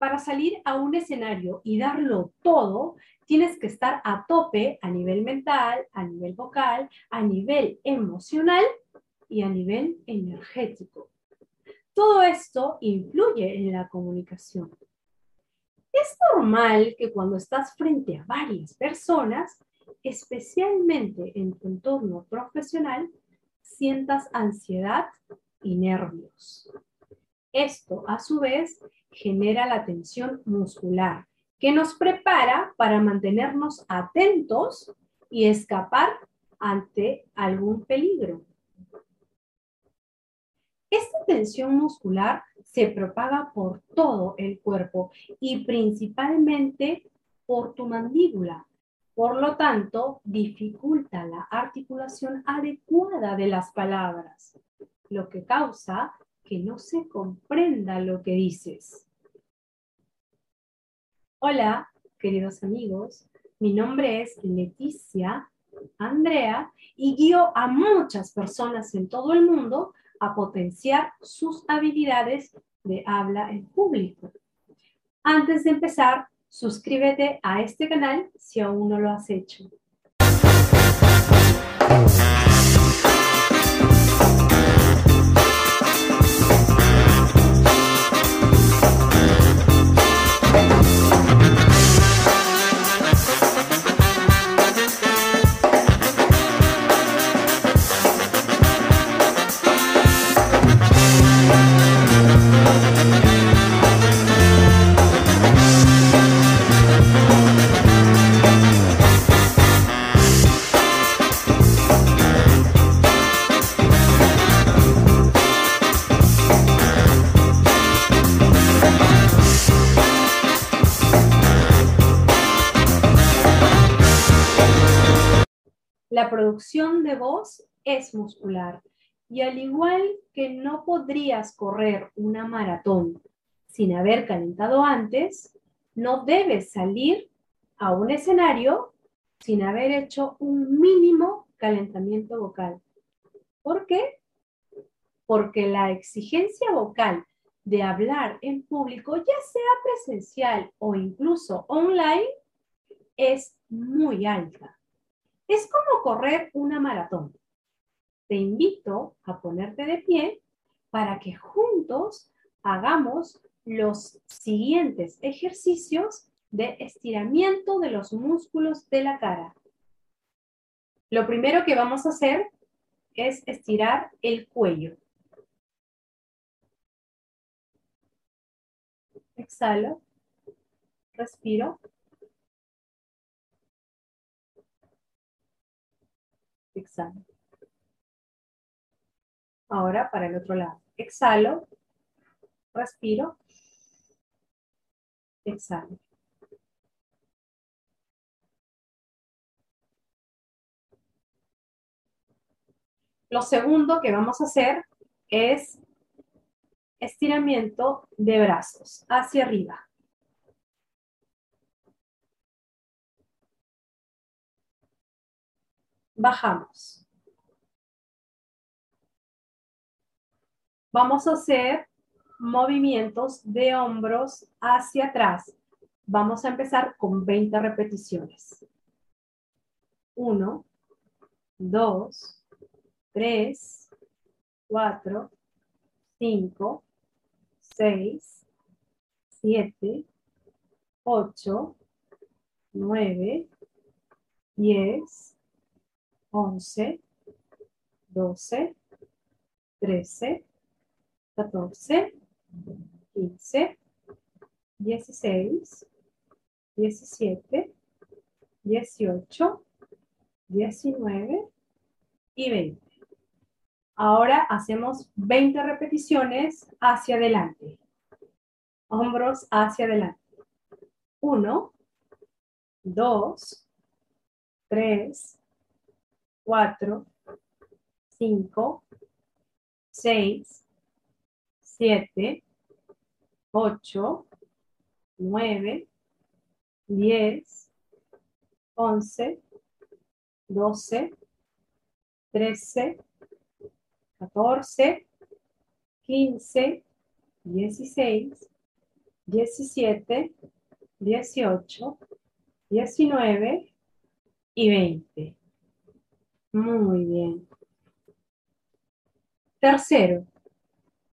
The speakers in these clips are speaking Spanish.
para salir a un escenario y darlo todo, tienes que estar a tope a nivel mental, a nivel vocal, a nivel emocional y a nivel energético. Todo esto influye en la comunicación. Es normal que cuando estás frente a varias personas, especialmente en tu entorno profesional, sientas ansiedad y nervios. Esto, a su vez, genera la tensión muscular, que nos prepara para mantenernos atentos y escapar ante algún peligro. Esta tensión muscular se propaga por todo el cuerpo y principalmente por tu mandíbula. Por lo tanto, dificulta la articulación adecuada de las palabras, lo que causa que no se comprenda lo que dices. Hola, queridos amigos. Mi nombre es Leticia Andrea y guío a muchas personas en todo el mundo a potenciar sus habilidades de habla en público. Antes de empezar, suscríbete a este canal si aún no lo has hecho. La producción de voz es muscular y al igual que no podrías correr una maratón sin haber calentado antes, no debes salir a un escenario sin haber hecho un mínimo calentamiento vocal. ¿Por qué? Porque la exigencia vocal de hablar en público, ya sea presencial o incluso online, es muy alta. Es como correr una maratón. Te invito a ponerte de pie para que juntos hagamos los siguientes ejercicios de estiramiento de los músculos de la cara. Lo primero que vamos a hacer es estirar el cuello. Exhalo, respiro. Exhalo. Ahora para el otro lado. Exhalo, respiro, exhalo. Lo segundo que vamos a hacer es estiramiento de brazos hacia arriba. Bajamos. Vamos a hacer movimientos de hombros hacia atrás. Vamos a empezar con 20 repeticiones. 1, 2, 3, 4, 5, 6, 7, 8, 9, 10, 11, 12, 13, 14, 15, 16, 17, 18, 19 y 20. Ahora hacemos 20 repeticiones hacia adelante. Hombros hacia adelante. 1, 2, 3, 4, 5, 6, 7, 8, 9, 10, 11, 12, 13, 14, 15, 16, 17, 18, 19 y 20. Muy bien. Tercero,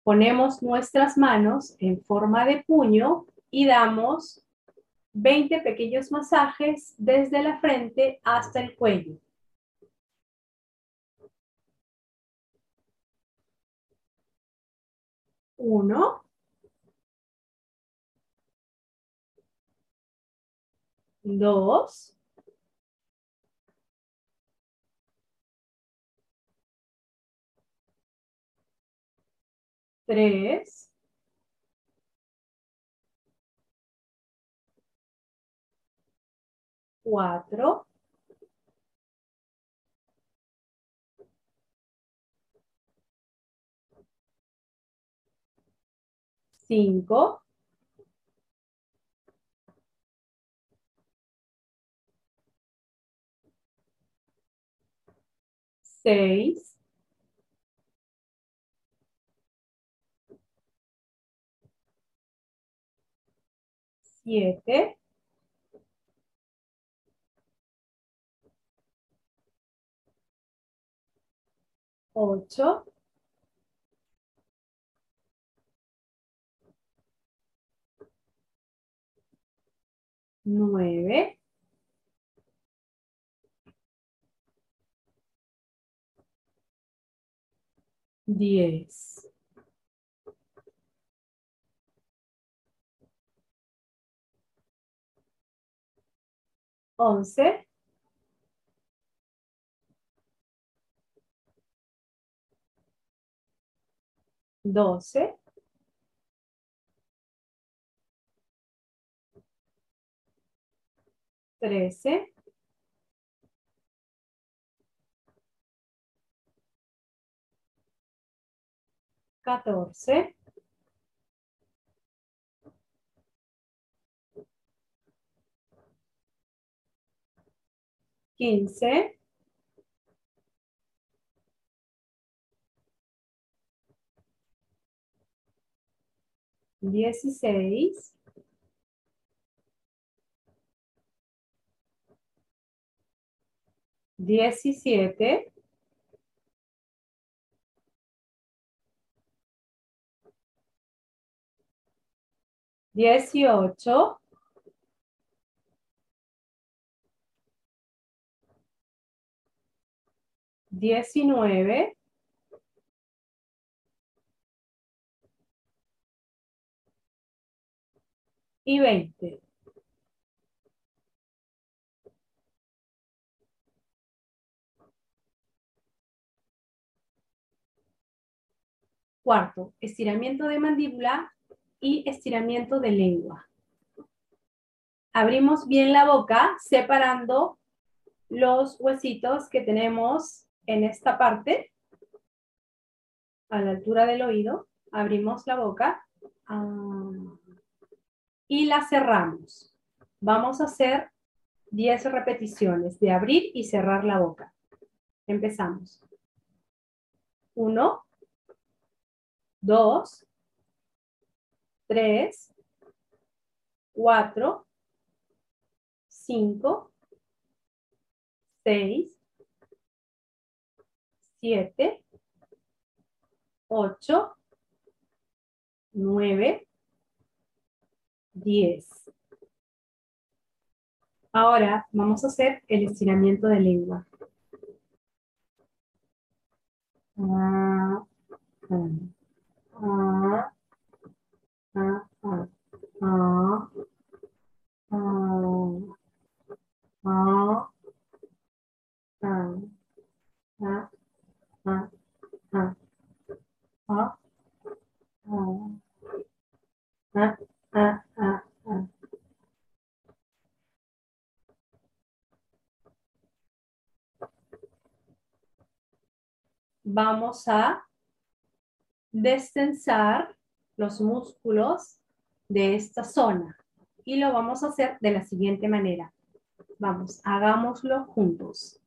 ponemos nuestras manos en forma de puño y damos 20 pequeños masajes desde la frente hasta el cuello. Uno. Dos. 3, 4, 5, 6, Siete. Ocho. Nueve. Diez. Once. Doce. Trece. Catorce. 15. 16. 17. 18. Diecinueve. Y veinte. Cuarto, estiramiento de mandíbula y estiramiento de lengua. Abrimos bien la boca separando los huesitos que tenemos en esta parte, a la altura del oído. Abrimos la boca ah, y la cerramos. Vamos a hacer 10 repeticiones de abrir y cerrar la boca. Empezamos. Uno, dos, tres, cuatro, cinco, seis, 7, 8, 9, 10. Ahora vamos a hacer el estiramiento de lengua. Ah, ah, ah, A destensar los músculos de esta zona y lo vamos a hacer de la siguiente manera. Vamos, hagámoslo juntos.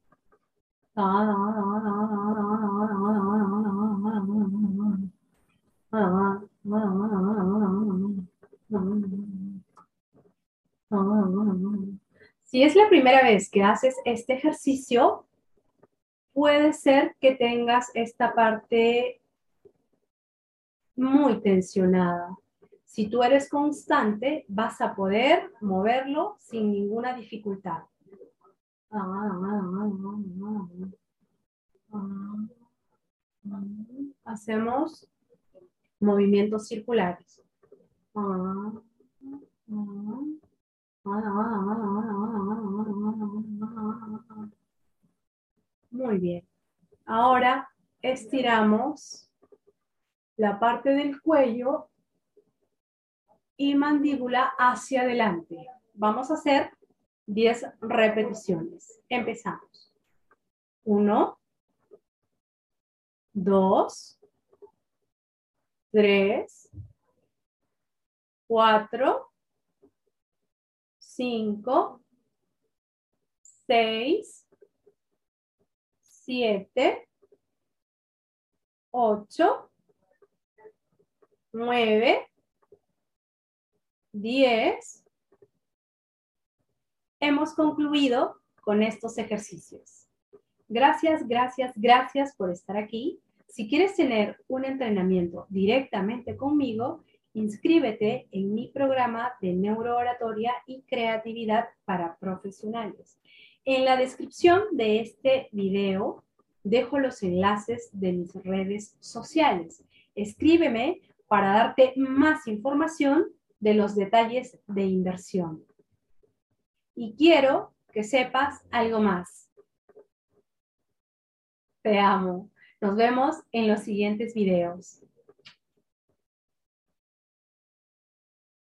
Si es la primera vez que haces este ejercicio, puede ser que tengas esta parte muy tensionada. Si tú eres constante, vas a poder moverlo sin ninguna dificultad. Hacemos movimientos circulares. Ahora estiramos la parte del cuello y mandíbula hacia adelante. Vamos a hacer 10 repeticiones. Empezamos. 1, 2, 3, 4, 5, 6, 7, 8, 9, 10. Hemos concluido con estos ejercicios. Gracias, gracias, gracias por estar aquí. Si quieres tener un entrenamiento directamente conmigo, inscríbete en mi programa de neurooratoria y creatividad para profesionales. En la descripción de este video dejo los enlaces de mis redes sociales. Escríbeme para darte más información de los detalles de inversión. Y quiero que sepas algo más. Te amo. Nos vemos en los siguientes videos.